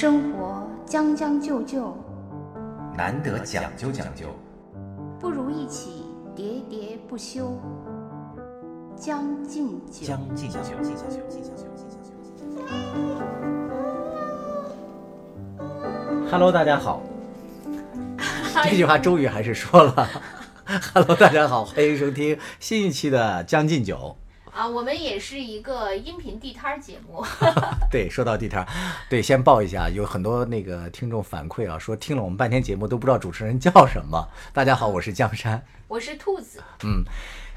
生活将将就就，难得讲究讲究，不如一起喋喋不休。将进酒，将进酒。Hello，大家好。这句话终于还是说了。Hello，大家好，欢迎收听新一期的《将进酒啊，我们也是一个音频地摊儿节目。》。对，说到地摊儿，对，先报一下，有很多那个听众反馈啊，说听了我们半天节目都不知道主持人叫什么。大家好，我是江山。我是兔子，嗯，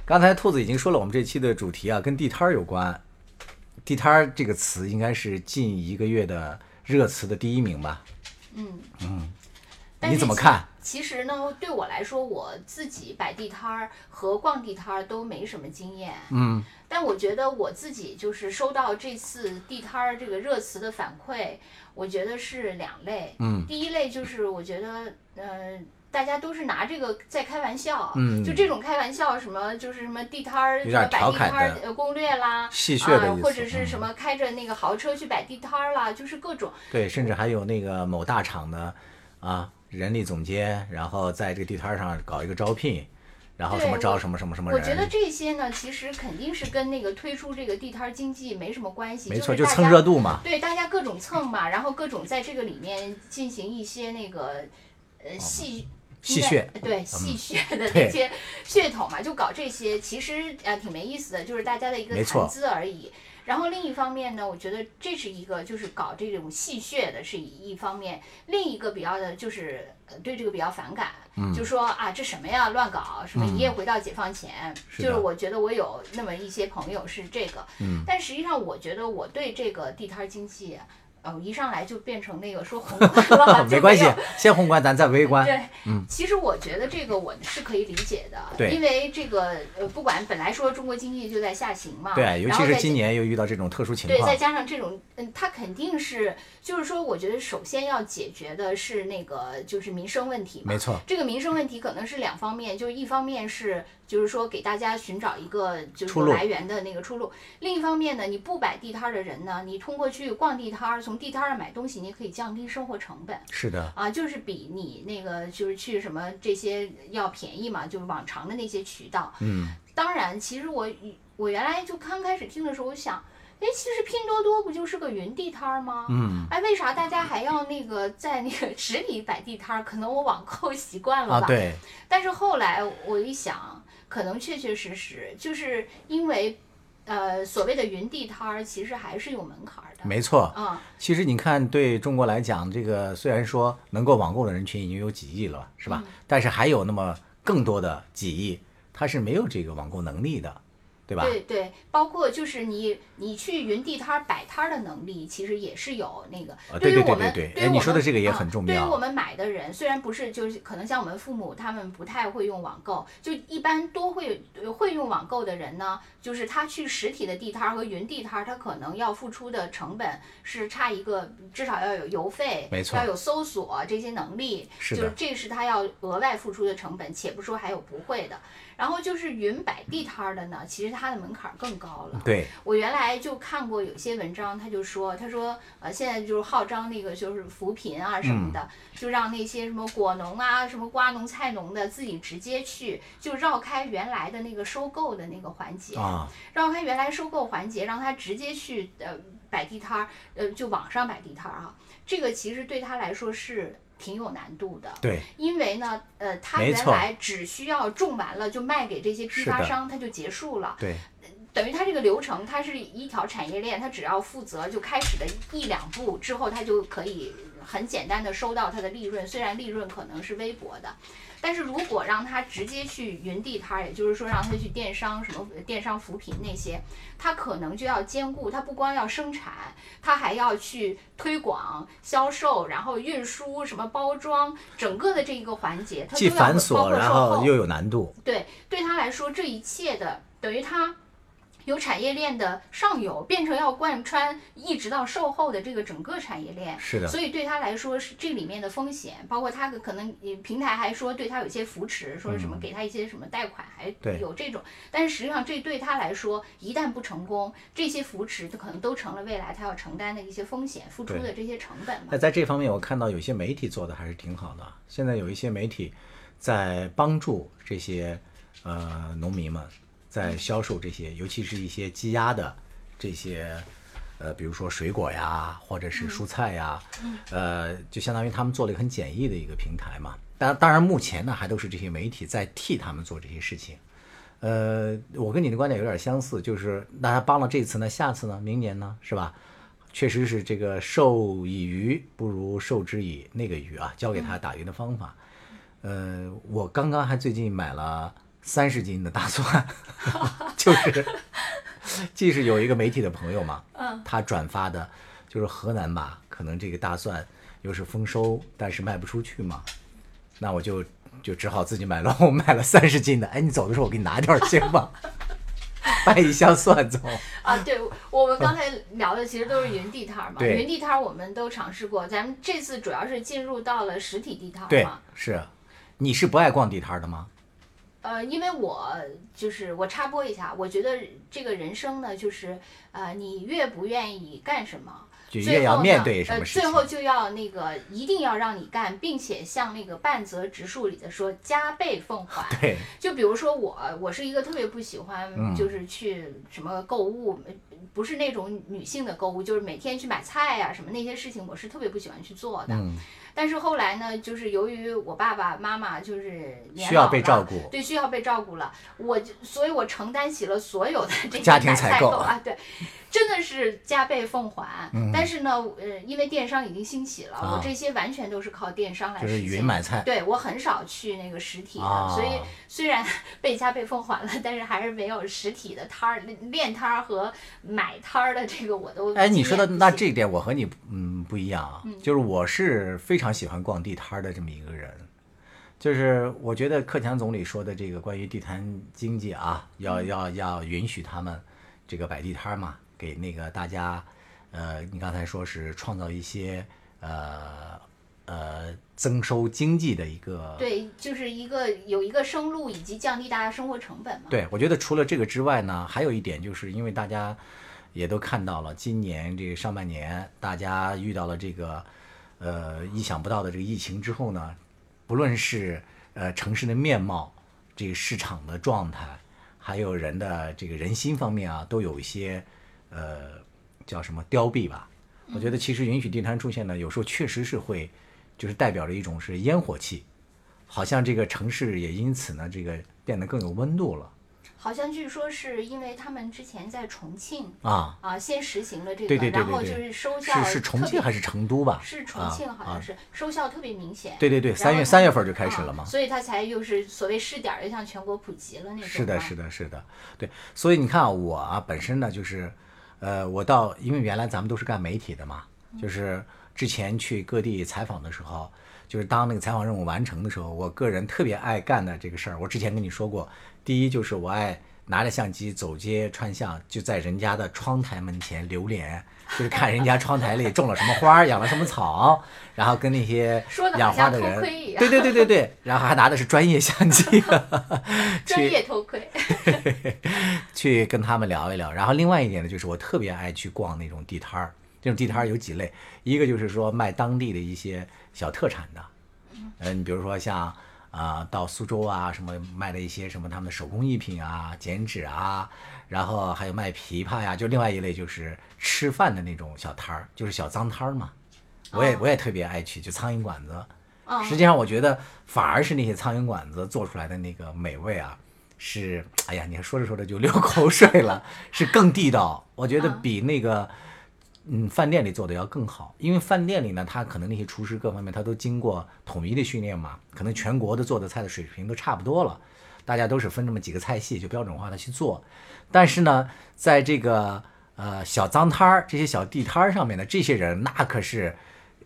刚才兔子已经说了，我们这期的主题啊，跟地摊儿有关。地摊儿这个词应该是近一个月的热词的第一名吧？嗯嗯你怎么看？其实呢，对我来说，我自己摆地摊儿和逛地摊儿都没什么经验。嗯，但我觉得我自己就是收到这次地摊儿这个热词的反馈，我觉得是两类。嗯，第一类就是我觉得，呃。大家都是拿这个在开玩笑，嗯就这种开玩笑，什么就是什么地摊儿，有什么摆点调侃地摊儿攻略啦，戏谑的意思啊，或者是嗯什么开着那个豪车去摆地摊儿啦，就是各种。对，甚至还有那个某大厂的啊人力总监，然后在这个地摊上搞一个招聘，然后什么招什么什么什么人，我觉得这些呢，其实肯定是跟那个推出这个地摊儿经济没什么关系，没错，就蹭热度嘛。对，大家各种蹭嘛，然后各种在这个里面进行一些那个呃戏。戏谑对戏谑的那些噱头嘛，就搞这些，其实呃挺没意思的，就是大家的一个谈资而已。然后另一方面呢，我觉得这是一个就是搞这种戏谑的是一方面，另一个比较的就是呃对这个比较反感，嗯。就说啊这什么呀乱搞，什么一夜回到解放前，是。就是我觉得我有那么一些朋友是这个，嗯。但实际上我觉得我对这个地摊儿经济。呃，一上来就变成那个说宏观 没关系，先宏观，咱再微观。对，嗯其实我觉得这个我是可以理解的，对因为这个呃，不管本来说中国经济就在下行嘛，对，尤其是今年又遇到这种特殊情况对，再，加上这种，嗯，它肯定是，就是说，我觉得首先要解决的是那个就是民生问题嘛没。错，这个民生问题可能是两方面，就是一方面是就是说给大家寻找一个就是来源的那个出路，另一方面呢，你不摆地摊儿的人呢，你通过去逛地摊儿，从地摊儿上买东西，你可以降低生活成本。是的，啊，就是比你那个就是去什么这些要便宜嘛，就是往常的那些渠道。嗯，当然，其实我我原来就刚开始听的时候，我想，哎，其实拼多多不就是个云地摊儿吗？嗯哎，为啥大家还要那个在那个实体摆地摊儿？可能我网购习惯了吧。啊，对，但是后来我一想，可能确确实实就是因为，呃，所谓的云地摊儿其实还是有门槛儿的。没错。嗯、其实你看，对中国来讲，这个虽然说能够网购的人群已经有几亿了，是吧？嗯但是还有那么更多的几亿，他是没有这个网购能力的，对吧？对对，包括就是你你去云地摊儿摆摊儿的能力，其实也是有那个。啊对对对于我们，对对哎你对于我们说的这个也啊很重要对于我们买的人，虽然不是就是可能像我们父母他们不太会用网购，就一般多会呃会用网购的人呢，就是他去实体的地摊儿和云地摊儿，他可能要付出的成本是差一个，至少要有邮费，没错要有搜索这些能力，是就是这是他要额外付出的成本，且不说还有不会的。然后就是云摆地摊儿的呢，其实它的门槛儿更高了。对，我原来就看过有些文章，他就说，他说，呃，现在就是号召那个就是扶贫啊什么的，就让那些什么果农啊、什么瓜农、菜农的自己直接去，就绕开原来的那个收购的那个环节，啊，绕开原来收购环节，让他直接去呃摆地摊儿，呃，就网上摆地摊儿啊，这个其实对他来说是挺有难度的。对，因为呢，呃，他原来只需要种完了就卖给这些批发商，他就结束了。对，等于它这个流程，它是一条产业链，它只要负责就开始的一两步之后，它就可以很简单的收到它的利润，虽然利润可能是微薄的。但是如果让他直接去云地摊儿，也就是说让他去电商什么电商扶贫那些，他可能就要兼顾，他不光要生产，他还要去推广、销售，然后运输、什么包装，整个的这一个环节，它都既繁琐，然后又有难度。对，对他来说，这一切的等于他由产业链的上游变成要贯穿一直到售后的这个整个产业链。是的，所以对他来说是这里面的风险，包括他可能呃平台还说对他有一些扶持，说什么给他一些什么贷款，还有这种。但是实际上这对他来说，一旦不成功，这些扶持就可能都成了未来他要承担的一些风险，付出的这些成本嘛那。在这方面，我看到有些媒体做的还是挺好的。现在有一些媒体在帮助这些呃农民们在销售这些，尤其是一些积压的这些呃，比如说水果呀，或者是蔬菜呀，呃，就相当于他们做了一个很简易的一个平台嘛。当当然，目前呢还都是这些媒体在替他们做这些事情。呃，我跟你的观点有点相似，就是那他帮了这次呢，下次呢，明年呢，是吧？确实是这个授以鱼不如授之以那个鱼啊，教给他打鱼的方法。呃，我刚刚还最近买了三十斤的大蒜，就是既是有一个媒体的朋友嘛，嗯，他转发的，就是河南吧，可能这个大蒜又是丰收，但是卖不出去嘛，那我就就只好自己买了，我买了三十斤的。哎，你走的时候我给你拿点儿行吗？带一箱蒜走。啊，对，我们刚才聊的其实都是云地摊儿嘛，云地摊儿我们都尝试过，咱们这次主要是进入到了实体地摊儿对嘛。，是。你是不爱逛地摊儿的吗？呃，因为我就是我插播一下，我觉得这个人生呢，就是呃，你越不愿意干什么，就最越要面后呢呃，对什么事情。最后就要那个一定要让你干，并且像那个半泽直树里的说加倍奉还。对，就比如说我，我是一个特别不喜嗯欢就是去什么购物，呃不是那种女性的购物，就是每天去买菜呀、什么那些事情，我是特别不喜欢去做的。嗯，但是后来呢，就是由于我爸爸妈妈就是年需要被照顾对，需要被照顾了，我就所以，我承担起了所有的这家些买庭采购啊，对，真的是加倍奉还。嗯但是呢，呃，因为电商已经兴起了，啊我这些完全都是靠电商来就是实现。云买菜。对我很少去那个实体的，啊所以虽然 被加倍奉还了，但是还是没有实体的摊儿、练摊儿和买摊儿的这个我都哎，你说的那这一点我和你嗯不一样啊，就是我是非常喜欢逛地摊儿的这么一个人，就是我觉得克强总理说的这个关于地摊经济啊，要要要允许他们这个摆地摊儿嘛，给那个大家，呃，你刚才说是创造一些呃呃增收经济的一个对，就是一个有一个生路以及降低大家生活成本嘛。对，我觉得除了这个之外呢，还有一点就是因为大家也都看到了，今年这个上半年大家遇到了这个呃意想不到的这个疫情之后呢，不论是呃城市的面貌、这个市场的状态，还有人的这个人心方面啊，都有一些呃叫什么凋敝吧。我觉得其实允许地摊出现呢，有时候确实是会，就是代表着一种是烟火气，好像这个城市也因此呢，这个变得更有温度了好像据说是因为他们之前在重庆啊。啊，先实行了这个，对对对然后就是收效是是重庆还是成都吧？是重庆，好像是、收效特别明显。对对对，三月三月份就开始了嘛。啊所以它才又是所谓试点儿，又向全国普及了那种。是的，是。的，是的，对。所以你看啊我啊，本身呢就是，呃，我到因为原来咱们都是干媒体的嘛，就是之前去各地采访的时候，就是当那个采访任务完成的时候，我个人特别爱干的这个事儿，我之前跟你说过，第一就是我爱拿着相机走街串巷，就在人家的窗台门前流连。就是看人家窗台里种了什么花儿，养了什么草，然后跟那些养花的人，对对对对对，然后还拿的是专业相机，专业头盔。去跟他们聊一聊。然后另外一点呢，就是我特别爱去逛那种地摊儿。这种地摊儿有几类，一个就是说卖当地的一些小特产的，嗯，你比如说像啊、到苏州啊什么卖的一些什么他们的手工艺品啊、剪纸啊，然后还有卖琵琶呀，就另外一类就是吃饭的那种小摊儿，就是小脏摊儿嘛。我也哦我也特别爱去，就苍蝇馆子。嗯实际上，我觉得反而是那些苍蝇馆子做出来的那个美味啊，是哎呀，你看说着说着就流口水了，是更地道。我觉得嗯比那个嗯嗯饭店里做的要更好，因为饭店里呢，他可能那些厨师各方面他都经过统一的训练嘛，可能全国的做的菜的水平都差不多了，大家都是分这么几个菜系就标准化的去做。但是呢，在这个呃小脏摊儿这些小地摊儿上面的这些人，那可是。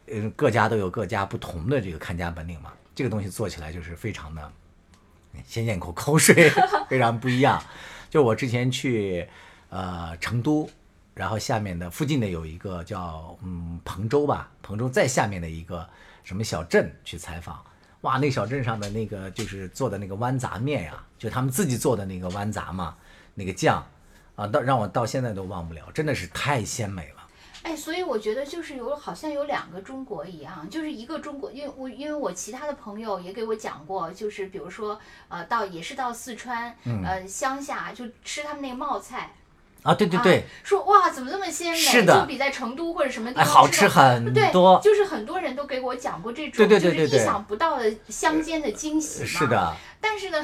嗯，各家都有各家不同的这个看家本领嘛，这个东西做起来就是非常的，先咽口口水，非常不一样。就我之前去，呃成都，然后下面的附近的有一个叫嗯彭州吧，彭州再下面的一个什么小镇去采访。哇，那小镇上的那个就是做的那个豌杂面呀，就他们自己做的那个豌杂嘛，那个酱啊，到让我到现在都忘不了，真的是太鲜美了。哎，所以我觉得就是有好像有两个中国一样，就是一个中国，因为我因为我其他的朋友也给我讲过，就是比如说呃到也是到四川，呃乡下就吃他们那个冒菜。啊，对对对，说哇，怎么这么鲜美？是的就比在成都或者什么地哎，方好吃很多对，。就是很多人都给我讲过这种，对对对对对就是意想不到的乡间的惊喜嘛。是。的，但是呢，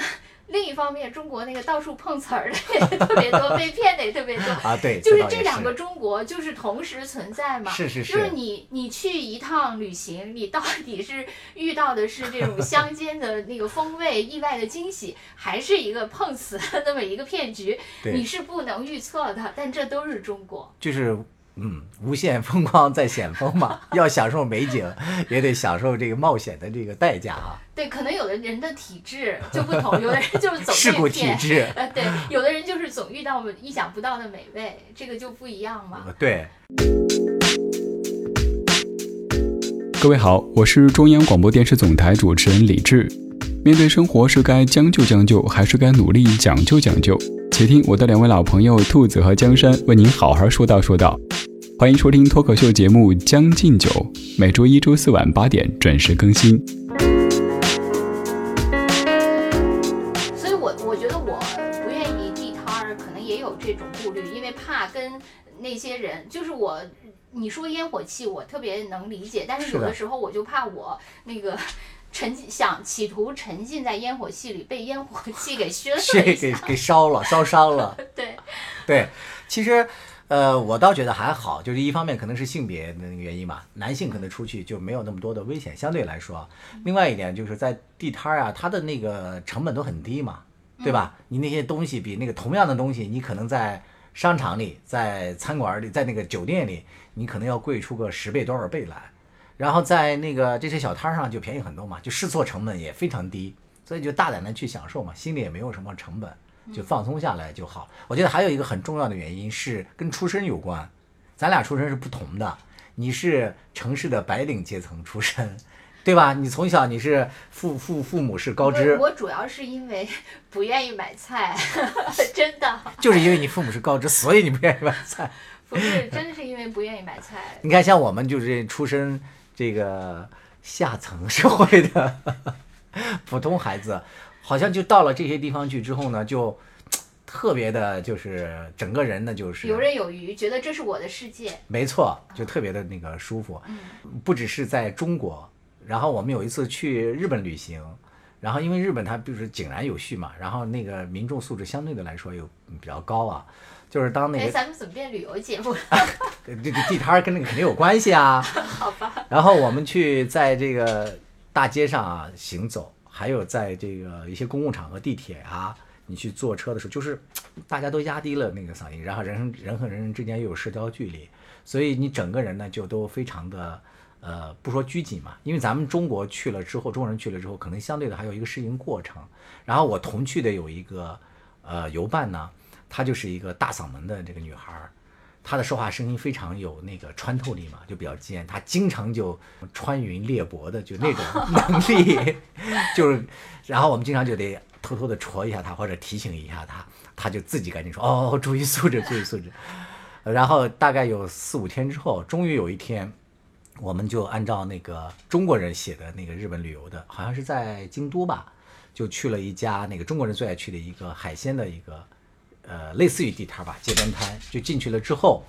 另一方面，中国那个到处碰瓷儿的也特别多，被 骗的也特别多。啊，对，就是这两个中国就是同时存在嘛，是是就是是你你去一趟旅行，你到底是遇到的是这种乡间的那个风味、意外的惊喜，还是一个碰瓷的那么一个骗局，对你是不能预测的。但这都是中国，就是嗯，无限风光在险峰嘛，要享受美景，也得享受这个冒险的这个代价啊。对，可能有的人的体质就不同，有的人就是总 事故体。质，呃，对，有的人就是总遇到意想不到的美味，这个就不一样嘛。呃对，各位好，我是中央广播电视总台主持人李志。面对生活，是该将就将就，还是该努力讲究讲究？且听我的两位老朋友兔子和江山为您好好说道说道。欢迎收听脱口秀节目《将进酒》，每周一、周四晚八点准时更新。所以我我觉得我不愿意地摊儿，可能也有这种顾虑，因为怕跟那些人，就是我。你说烟火气，我特别能理解，但是有的时候我就怕我那个沉浸想企图沉浸在烟火气里，被烟火气给熏。给给烧了，烧伤了。对，对，其实，呃，我倒觉得还好，就是一方面可能是性别的那个原因吧，男性可能出去就没有那么多的危险，相对来说。另外一点就是在地摊儿啊，它的那个成本都很低嘛，对吧？你那些东西比那个同样的东西，你可能在商场里、在餐馆里、在那个酒店里，你可能要贵出个十倍多少倍来。然后在那个这些小摊儿上就便宜很多嘛，就试错成本也非常低，所以就大胆的去享受嘛，心里也没有什么成本，就放松下来就好。我觉得还有一个很重要的原因是跟出身有关，咱俩出身是不同的，你是城市的白领阶层出身，对吧？你从小你是父父父母是高知我，主要是因为不愿意买菜，真的就是因为你父母是高知，所以你不愿意买菜。不是，真的是因为不愿意买菜。你看，像我们就是出身这个下层社会的 普通孩子，好像就到了这些地方去之后呢，就 特别的，就是整个人呢，就是游刃有余，觉得这是我的世界。没错，就特别的那个舒服。不只是在中国，然后我们有一次去日本旅行，然后因为日本它就是井然有序嘛，然后那个民众素质相对的来说又比较高啊，就是当那个哎，个咱们怎么变旅游节目了？这个地摊儿跟那个肯定有关系啊。好吧。然后我们去在这个大街上啊行走，还有在这个一些公共场合、地铁啊，你去坐车的时候，就是大家都压低了那个嗓音，然后人人和人之间又有社交距离，所以你整个人呢就都非常的呃，不说拘谨嘛，因为咱们中国去了之后，中国人去了之后，可能相对的还有一个适应过程。然后我同去的有一个呃游伴呢，她就是一个大嗓门的这个女孩儿。她的说话声音非常有那个穿透力嘛，就比较尖。他经常就穿云裂帛的，就那种 能力，就是，然后我们经常就得偷偷的戳一下他，或者提醒一下他，他就自己赶紧说哦，注意素质，注意素质。然后大概有四五天之后，终于有一天，我们就按照那个中国人写的那个日本旅游的，好像是在京都吧，就去了一家那个中国人最爱去的一个海鲜的一个，呃，类似于地摊吧，街边摊。就进去了之后，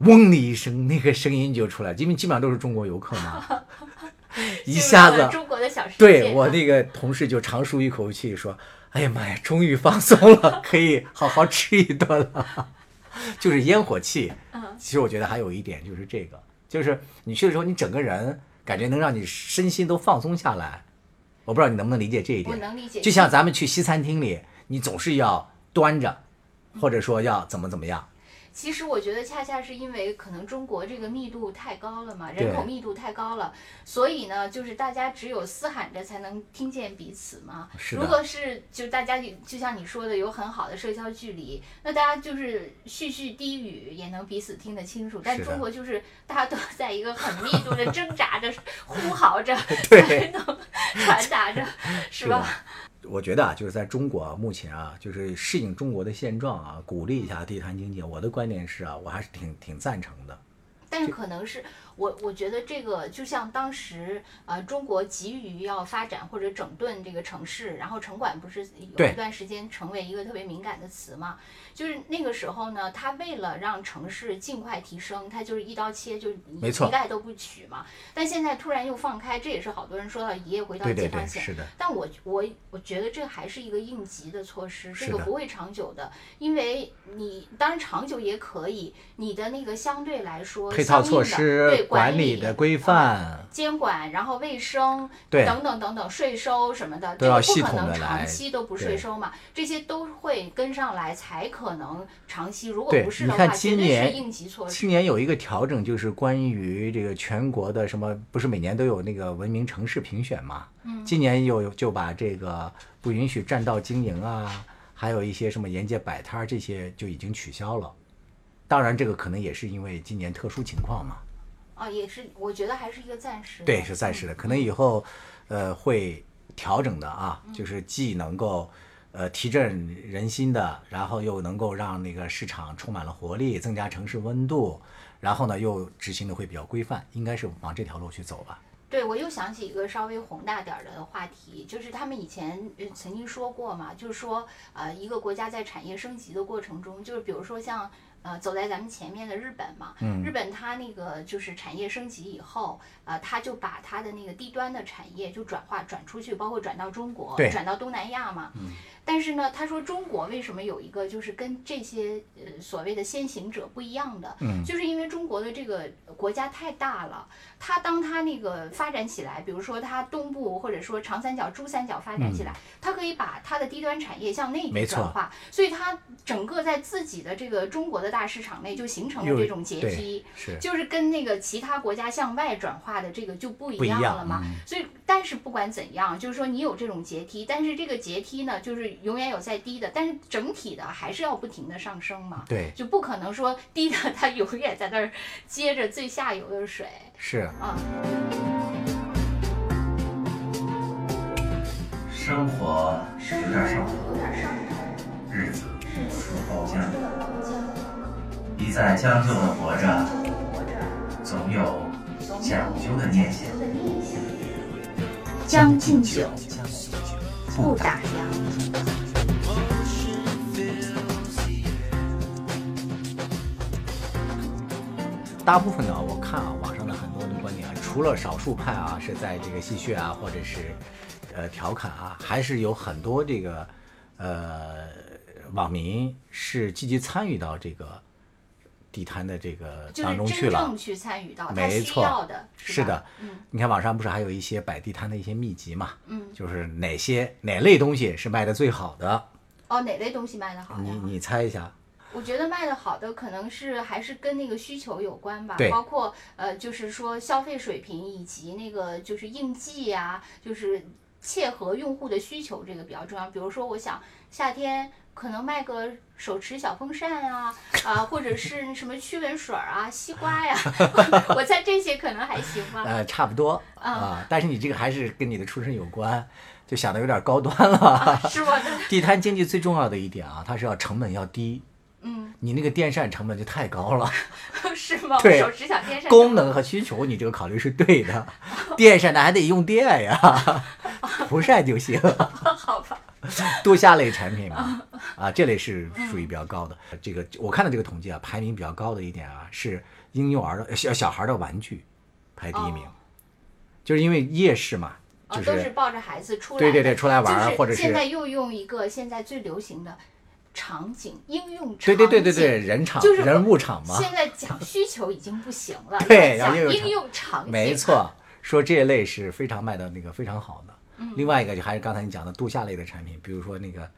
嗡的一声，那个声音就出来，因为基本上都是中国游客嘛，一下子中国的小世界。对我那个同事就长舒一口气说：“哎呀妈呀，终于放松了，可以好好吃一顿了。”就是烟火气。嗯其实我觉得还有一点就是这个，就是你去的时候，你整个人感觉能让你身心都放松下来。我不知道你能不能理解这一点。我能理解就像咱们去西餐厅里，你总是要端着，或者说要怎么怎么样。其实我觉得恰恰是因为可能中国这个密度太高了嘛，人口密度太高了，所以呢，就是大家只有嘶喊着才能听见彼此嘛。如果是就大家就像你说的有很好的社交距离，那大家就是絮絮低语也能彼此听得清楚。但是中国就是大家都在一个很密度的挣扎着、呼嚎着，对 才能传达着，是吧？我觉得啊，就是在中国啊，目前啊，就是适应中国的现状啊，鼓励一下地摊经济。我的观点是啊，我还是挺挺赞成的。但是可能是我，我觉得这个就像当时呃，中国急于要发展或者整顿这个城市，然后城管不是有一段时间成为一个特别敏感的词嘛？就是那个时候呢，他为了让城市尽快提升，他就是一刀切，就一概都不取嘛。但现在突然又放开，这也是好多人说到一夜回到解放前。是的，但我我我觉得这还是一个应急的措施，这个不会长久的，因为你当然长久也可以，你的那个相对来说配套相措施对、管理理的规范，监管，然后卫生对等等等等，税收什么的，都要系这个不可能统的来长期都不税收嘛，这些都会跟上来，才可能长期。如果不是的话，今年应急措施。今年有一个调整，就是关于这个全国的什么，不是每年都有那个文明城市评选嘛？嗯，今年又就把这个不允许占道经营啊，还有一些什么沿街摆摊儿这些就已经取消了。当然，这个可能也是因为今年特殊情况嘛。啊，也是，我觉得还是一个暂时的。对，是暂时的，可能以后呃会调整的啊，就是既能够呃提振人心的，然后又能够让那个市场充满了活力，增加城市温度，然后呢又执行的会比较规范，应该是往这条路去走吧。对，我又想起一个稍微宏大点儿的话题，就是他们以前呃曾经说过嘛，就是说呃一个国家在产业升级的过程中，就是比如说像呃走在咱们前面的日本嘛，嗯日本它那个就是产业升级以后，呃它就把它的那个低端的产业就转化转出去，包括转到中国对，转到东南亚嘛。但是呢，他说中国为什么有一个就是跟这些呃所谓的先行者不一样的，嗯就是因为中国的这个国家太大了，它当它那个发展起来，比如说它东部或者说长三角、珠三角发展起来，它可以把它的低端产业向内转化，所以它整个在自己的这个中国的大市场内就形成了这种阶梯。是就是跟那个其他国家向外转化的这个就不一样样了嘛。嗯所以，但是不管怎样，就是说你有这种阶梯，但是这个阶梯呢，就是永远有在低的，但是整体的还是要不停的上升嘛。对，就不可能说低的它永远在那儿接着最下游的水是啊。生活有点上头，日子说包浆，一再将就的活着，总有讲究的念想。将进酒，不打烊。大部分呢，我看啊，网上的很多的观点啊，除了少数派啊是在这个戏谑啊，或者是呃调侃啊，还是有很多这个呃网民是积极参与到这个地摊的这个就是当中去了。去参与到他需没错要的，是的，嗯你看网上不是还有一些摆地摊的一些秘籍嘛？嗯，就是哪些哪类东西是卖的最好的？哦，哪类东西卖的好你？你猜一下？我觉得卖的好的可能是还是跟那个需求有关吧，对包括呃，就是说消费水平以及那个就是应季呀、就是切合用户的需求，这个比较重要。比如说，我想夏天可能卖个手持小风扇啊，啊，或者是什么驱蚊水儿啊、西瓜呀，我猜这些可能还行吧。呃，差不多啊啊，但是你这个还是跟你的出身有关，就想的有点高端了。是我的，地摊经济最重要的一点啊，它是要成本要低，嗯，你那个电扇成本就太高了。是吗？我对手持小电扇功能和需求你这个考虑是对的，电扇呢还得用电呀，不晒就行。好吧？度夏类产品嘛，啊，这类是属于比较高的。这个我看到这个统计啊，排名比较高的一点啊，是婴幼儿的小小孩的玩具排第一名，哦就是因为夜市嘛，啊，就是都是抱着孩子出来的，对对对出来玩儿或者是现在又用一个现在最流行的场景应用场对对对对对，人场就是人物场嘛，现在讲 需求已经不行了，对要讲应用场用场景，没，错，说这一类是非常卖的那个非常好的。嗯。另外一个就还是刚才你讲的度夏类的产品，比如说那个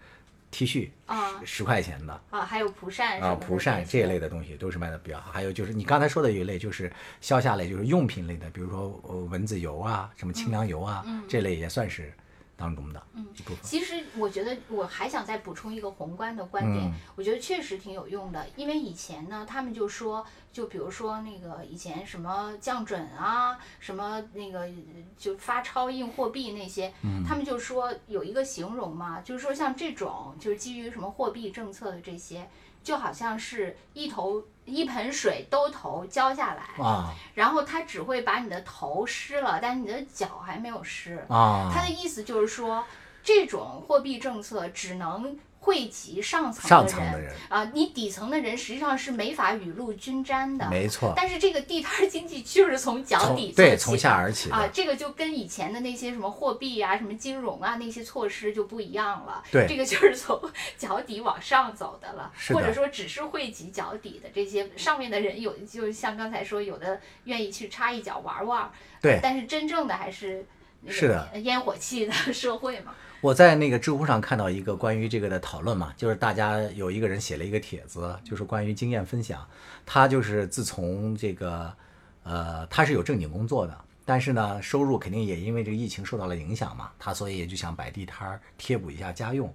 T 恤啊。十块钱的啊，还有蒲扇啊，蒲扇这一类的的东西都是卖的比较好。还有就是你刚才说的有一类就是消夏类，就是用品类的，比如说呃蚊子油啊，什么清凉油啊，这类也算是当中的一部分。其实我觉得我还想再补充一个宏观的观点，嗯我觉得确实挺有用的。因为以前呢，他们就说，就比如说那个以前什么降准啊，什么那个就发钞印货币那些，嗯他们就说有一个形容嘛，就是说像这种就是基于什么货币政策的这些，就好像是一头一盆水兜头浇下来，啊然后它只会把你的头湿了，但是你的脚还没有湿。啊，他的意思就是说，这种货币政策只能惠及上层上的人层的人啊，你底层的人实际上是没法雨露均沾的。没错，但是这个地摊儿经济就是从脚底对从下而起的啊，这个就跟以前的那些什么货币啊、什么金融啊那些措施就不一样了。对这个就是从 脚底往上走的了，是的或者说只是惠及脚底的这些上面的人有，就像刚才说，有的愿意去插一脚玩玩，对但是真正的还是那个是的烟火气的社会嘛。我在那个知乎上看到一个关于这个的讨论嘛，就是大家有一个人写了一个帖子，就是关于经验分享。他就是自从这个，呃，他是有正经工作的，但是呢，收入肯定也因为这个疫情受到了影响嘛，他所以也就想摆地摊儿贴补一下家用。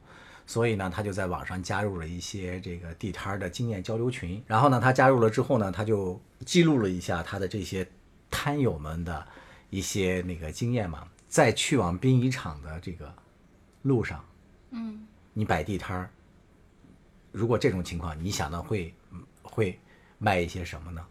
所以呢，他就在网上加入了一些这个地摊儿的经验交流群。然后呢，他加入了之后呢，他就记录了一下他的这些摊友们的一些那个经验嘛，在去往殡仪场的这个路上，嗯，你摆地摊儿，如果这种情况，你想到会嗯会卖一些什么呢？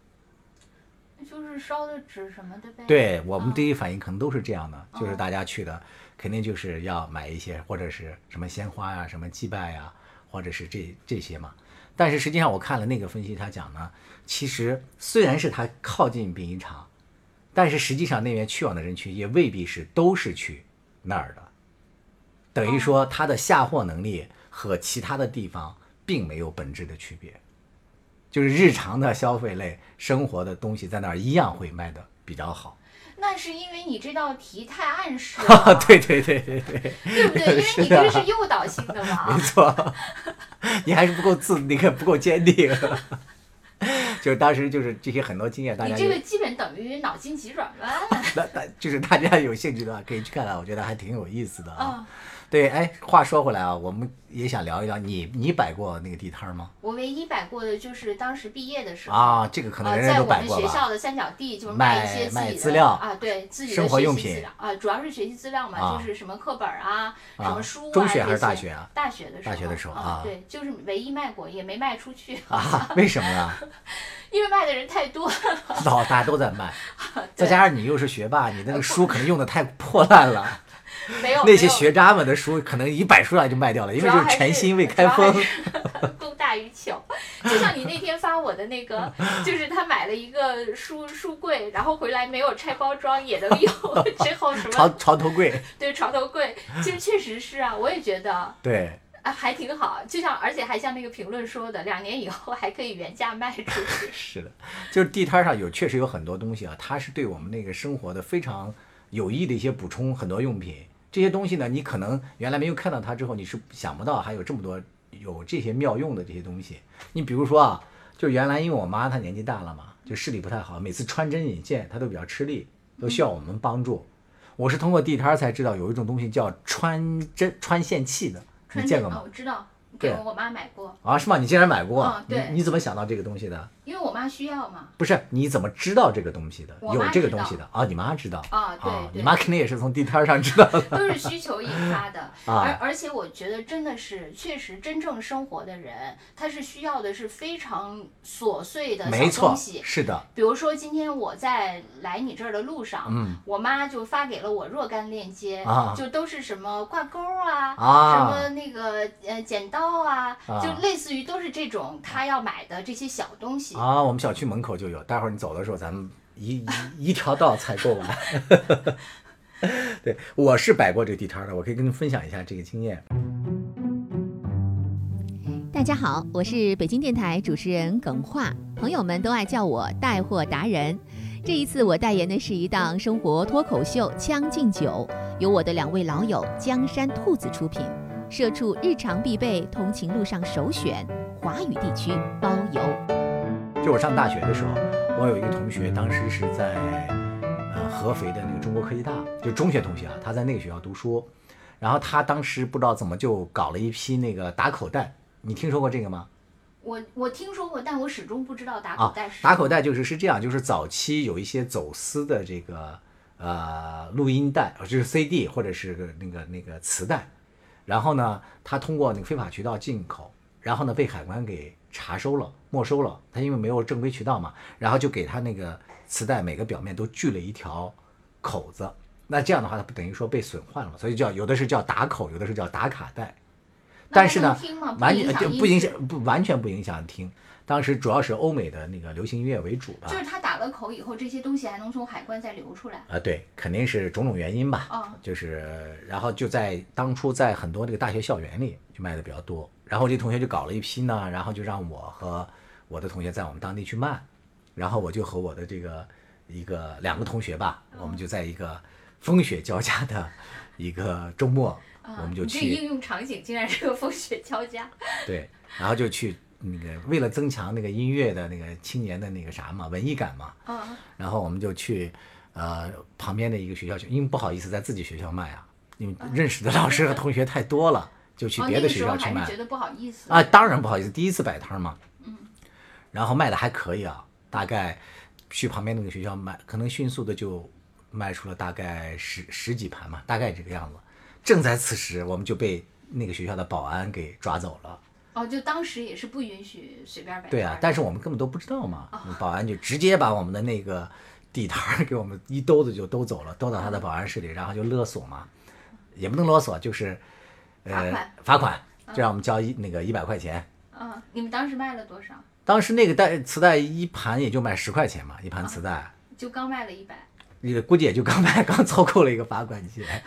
就是烧的纸什么的呗。对我们啊第一反应可能都是这样的，就是大家去的肯定就是要买一些或者是什么鲜花呀、什么祭拜呀，或者是这这些嘛。但是实际上我看了那个分析，他讲呢，其实虽然是他靠近殡仪场，但是实际上那边去往的人群也未必是都是去那儿的，等于说它的下货能力和其他的地方并没有本质的区别。就是日常的消费类生活的东西在那儿一样会卖的比较好。那是因为你这道题太暗示了，对对对对对，对不对？因为你这是诱导性的嘛 没。错，你还是不够自，那个不够坚定。就是当时就是这些很多经验，大家有这个基本等于脑筋急转弯那那就是大家有兴趣的话可以去看看，我觉得还挺有意思的啊。啊！对，哎，话说回来啊，我们也想聊一聊你你摆过那个地摊儿吗？我唯一摆过的就是当时毕业的时候啊，这个可能呃，人人在我们都摆过吧？学校的三角地，就是卖一些自己的卖资料啊，对自己的生活学用品习资料啊，主要是学习资料嘛，啊就是什么课本儿啊，什啊么书啊，中学还是大学啊？大学的时候，大学的时候啊啊，对，就是唯一卖过，也没卖出去，啊，为什么呀？因为卖的人太多了。老大家都在卖，再加上你又是学霸，你那个 书可能用的太破烂了。没有那些学渣们的书可能一摆出来就卖掉了，因为就是全新未开封。供大于求，就像你那天发我的那个，就是他买了一个书书柜，然后回来没有拆包装也能用，之后什床么床头柜，对床头柜，其实确实是啊，我也觉得对，啊还挺好，就像而且还像那个评论说的，两年以后还可以原价卖出去。是的，就是地摊上有确实有很多东西啊，它是对我们那个生活的非常有益的一些补充，很多用品。这些东西呢，你可能原来没有看到它之后，你是想不到还有这么多有这些妙用的这些东西。你比如说啊，就原来因为我妈她年纪大了嘛，就视力不太好，每次穿针引线她都比较吃力，都需要我们帮助。我是通过地摊儿才知道有一种东西叫穿针穿线器的，你见过吗？我知道，给对我我妈买过，啊，是吗？你竟然买过？你你怎么想到这个东西的？因为我妈需要嘛。不是，你怎么知道这个东西的？有这个东西的啊？你妈知道啊对啊？你妈肯定也是从地摊上知道的。都是需求引发的，啊而而且我觉得真的是，确实真正生活的人，他是需要的是非常琐碎的没错小东，西。是的，比如说今天我在来你这儿的路上，嗯我妈就发给了我若干链接，啊就都是什么挂钩啊，啊什么那个呃剪刀啊，啊就类似于都是这种她要买的这些小东西。啊，我们小区门口就有，待会儿你走的时候，咱们一一一条道采购完。对，我是摆过这个地摊的，我可以跟您分享一下这个经验。大家好，我是北京电台主持人耿化，朋友们都爱叫我带货达人。这一次我代言的是一档生活脱口秀《将进酒》，由我的两位老友江山兔子出品。社畜日常必备，通勤路上首选，华语地区包邮。就我上大学的时候，我有一个同学，当时是在呃合肥的那个中国科技大，就中学同学啊，他在那个学校读书，然后他当时不知道怎么就搞了一批那个打口袋，你听说过这个吗？我我听说过，但我始终不知道打啊口袋是、，打口袋就是是这样，就是早期有一些走私的这个呃录音带，呃就是 CD 或者是那个那个磁带，然后呢，他通过那个非法渠道进口，然后呢被海关给查收了、没收了。他因为没有正规渠道嘛，然后就给他那个磁带每个表面都锯了一条口子。那这样的话，它不等于说被损坏了嘛？所以叫有的是叫打口，有的是叫打卡带。但是呢完全就不影响不完全不影响听。当时主要是欧美的那个流行音乐为主吧。就是他打了口以后，这些东西还能从海关再流出来。啊，对，肯定是种种原因吧。哦就是然后就在当初在很多这个大学校园里就卖的比较多，然后这同学就搞了一批呢，然后就让我和我的同学在我们当地去卖，然后我就和我的这个一个两个同学吧，我们就在一个风雪交加的一个周末，我们就去应用场景竟然是个风雪交加。对，然后就去那个为了增强那个音乐的那个青年的那个啥嘛，文艺感嘛，嗯，然后我们就去呃旁边的一个学校去，因为不好意思在自己学校卖啊，因为认识的老师和同学太多了，就去哦，别的学校去卖觉得不好意思啊。当然不好意思，第一次摆摊嘛，嗯，然后卖的还可以啊，大概去旁边那个学校卖，可能迅速的就卖出了大概十十几盘嘛，大概这个样子。正在此时，我们就被那个学校的保安给抓走了。哦，就当时也是不允许随便摆对啊但是我们根本都不知道嘛，保安就直接把我们的那个地摊儿给我们一兜子就兜走了，兜到他的保安室里，然后就勒索嘛，也不能勒索，就是呃罚款罚款，就让我们交一那个一百块钱。嗯，你们当时卖了多少？当时那个带磁带一盘也就卖十块钱嘛，一盘磁带，就刚卖了一百。那个估计也就刚卖刚 凑够了一个罚款钱。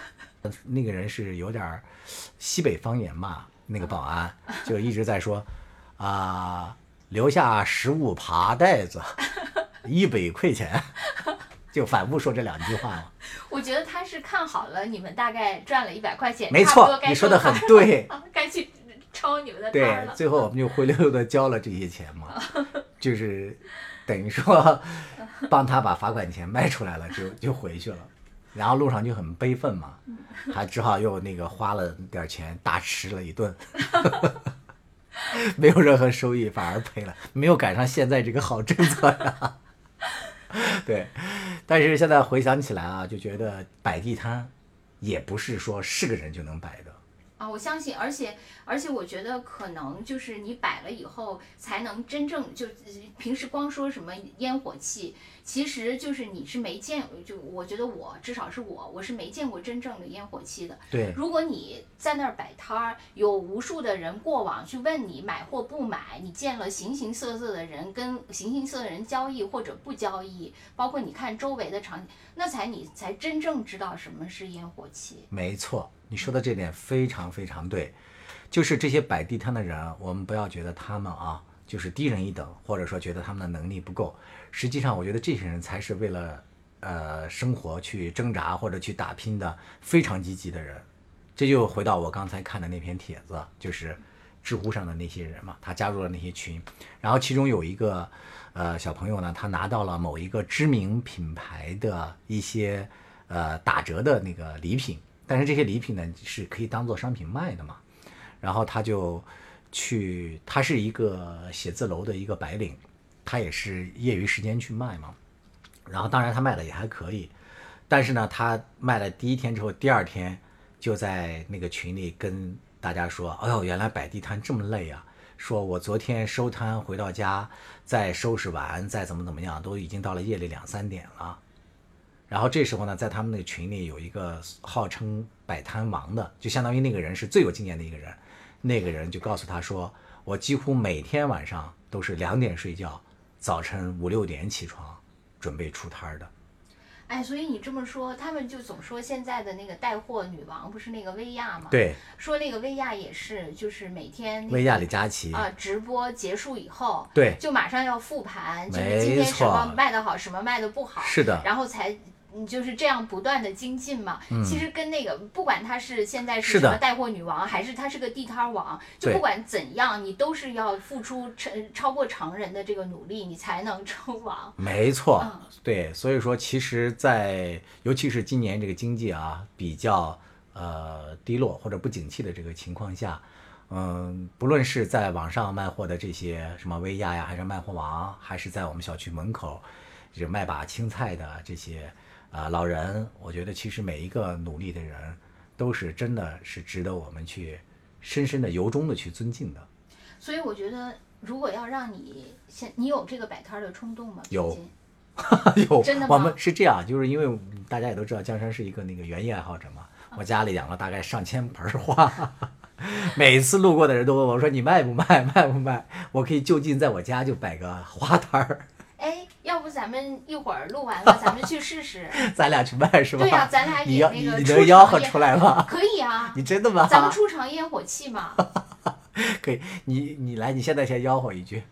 那个人是有点儿西北方言嘛，那个保安就一直在说啊、留下十五爬袋子，一百块钱，就反复说这两句话嘛。我觉得他是看好了你们大概赚了一百块钱，没错你说得收摊儿很对了，该去抄你们的摊对。最后我们就灰溜溜的交了这些钱嘛，就是等于说帮他把罚款钱卖出来了，就就回去了。然后路上就很悲愤嘛，还只好又那个花了点钱大吃了一顿，没有任何收益，反而赔了，没有赶上现在这个好政策呀。对，但是现在回想起来啊，就觉得摆地摊也不是说是个人就能摆的。啊，我相信，而且而且我觉得可能就是你摆了以后，才能真正就平时光说什么烟火气，其实就是你是没见，就我觉得我至少是我，我是没见过真正的烟火气的。对，如果你在那儿摆摊儿，有无数的人过往去问你买或不买，你见了形形色色的人，跟形形色色的人交易或者不交易，包括你看周围的场景，那才你才真正知道什么是烟火气。没错，你说的这点非常非常对，就是这些摆地摊的人，我们不要觉得他们啊就是低人一等，或者说觉得他们的能力不够。实际上，我觉得这些人才是为了呃生活去挣扎或者去打拼的非常积极的人。这就回到我刚才看的那篇帖子，就是知乎上的那些人嘛，他加入了那些群，然后其中有一个呃小朋友呢，他拿到了某一个知名品牌的一些呃打折的那个礼品，但是这些礼品呢是可以当做商品卖的嘛，然后他就去，他是一个写字楼的一个白领，他也是业余时间去卖嘛，然后当然他卖的也还可以，但是呢，他卖了第一天之后，第二天就在那个群里跟大家说：“哎呦，原来摆地摊这么累啊！说我昨天收摊回到家，再收拾完，再怎么怎么样，都已经到了夜里两三点了。”然后这时候呢，在他们那个群里有一个号称摆摊王的，就相当于那个人是最有经验的一个人，那个人就告诉他说：“我几乎每天晚上都是两点睡觉，早晨五六点起床，准备出摊儿的。”哎，所以你这么说，他们就总说现在的那个带货女王不是那个薇娅吗？，对，说那个薇娅也是，就是每天、那个、薇娅李佳琦，啊、直播结束以后，对就马上要复盘，就是今天什么卖的好，什么卖的不好，是的然后才嗯就是这样不断的精进嘛。其实跟那个不管他是现在嗯是什么带货女王，还是他是个地摊王，就不管怎样，你都是要付出超超过常人的这个努力，你才能称王。没错嗯，对，所以说其实在，尤其是今年这个经济啊比较呃低落或者不景气的这个情况下，嗯，不论是在网上卖货的这些什么薇娅呀，还是卖货王，还是在我们小区门口就卖把青菜的这些啊、老人，我觉得其实每一个努力的人都是真的是值得我们去深深的由衷的去尊敬的。所以我觉得，如果要让你现你有这个摆摊儿的冲动吗？有 有，真的吗我们是这样，就是因为大家也都知道，江山是一个那个园艺爱好者嘛，我家里养了大概上千盆儿花，每次路过的人都问我说：“你卖不卖？卖不卖？”我可以就近在我家就摆个花摊儿，哎，要不咱们一会儿录完了，咱们去试试。咱俩去卖是吧？对呀、咱俩你要也那个出你你能吆喝出来吗？可以啊，你真的吗？咱们出场烟火气嘛。可以，你你来，你现在先吆喝一句。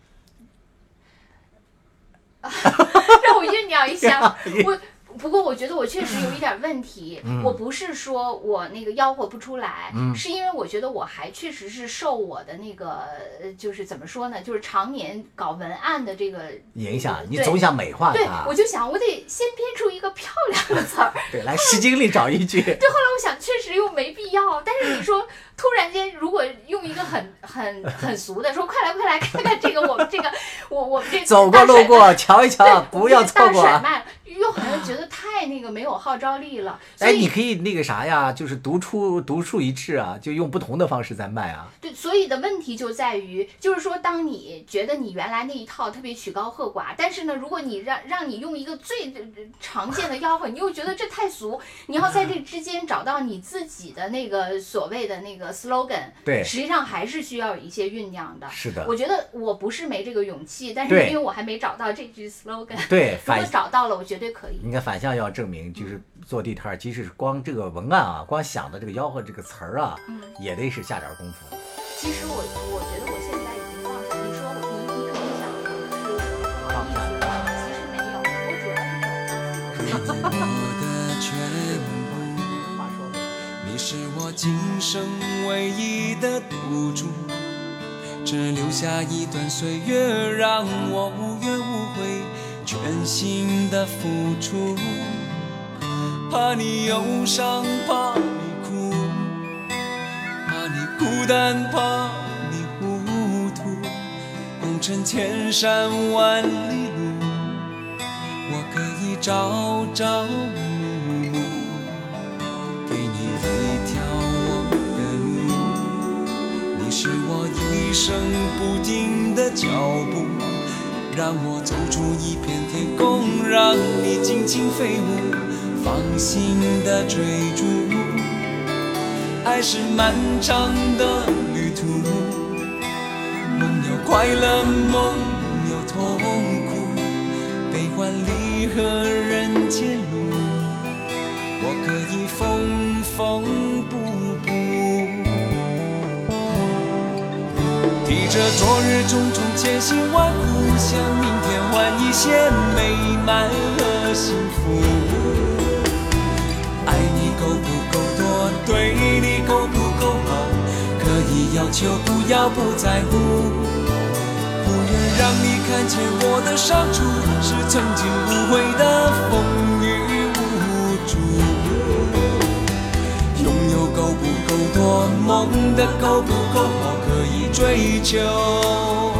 让我酝酿一下。我不过我觉得我确实有一点问题，嗯我不是说我那个吆喝不出来，是因为我觉得我还确实是受我的那个呃就是怎么说呢，就是常年搞文案的这个影响，你总想美化对，我。就想我得先编出一个漂亮的词儿。对，来诗经里找一句。对，后来我想，确实又没必要。但是你说，突然间如果用一个很 很很俗的说，快来快来看看这个，我们这个我我们这走过路过瞧一瞧，不要错过啊。大甩卖，又好像觉得太那个没有号召力了。所哎，以你可以那个啥呀，就是独出独树一帜啊，就用不同的方式在卖啊。对，所以的问题就在于，就是说，当你觉得你原来那一套特别曲高和寡，但是呢，如果你让让你用一个最呃常见的吆喝，你又觉得这太俗，你要在这之间找到你自己的那个所谓的那个 slogan，对实际上还是需要有一些酝酿的。是的我觉得我不是没这个勇气，但是因为我还没找到这句 slogan，对，如果找到了，我绝对可以。应该反向要证明，就是做地摊儿，即使是光这个文案啊，光想的这个吆喝这个词儿啊，嗯也得是下点功夫。其实我我觉得我现在已经放下。你说我你你可能想是不好意思，其实没有，我主要是找 是我今生唯一的赌注，只留下一段岁月，让我无怨无悔，全心的付出。怕你忧伤，怕你哭，怕你孤单，怕你糊涂，红尘千山万里路。我可以朝朝暮，一生不停的脚步，让我走出一片天空，让你尽情飞舞，放心的追逐。爱是漫长的旅途，梦有快乐，梦有痛苦。悲欢离合人间路，我可以缝缝着昨日种种千辛万苦，向明天换一些美满和幸福。爱你够不够多，对你够不够好，可以要求，不要不在乎。不愿让你看见我的伤处，是曾经无悔的风雨无阻。拥有够不够多，梦的够不够好，追求，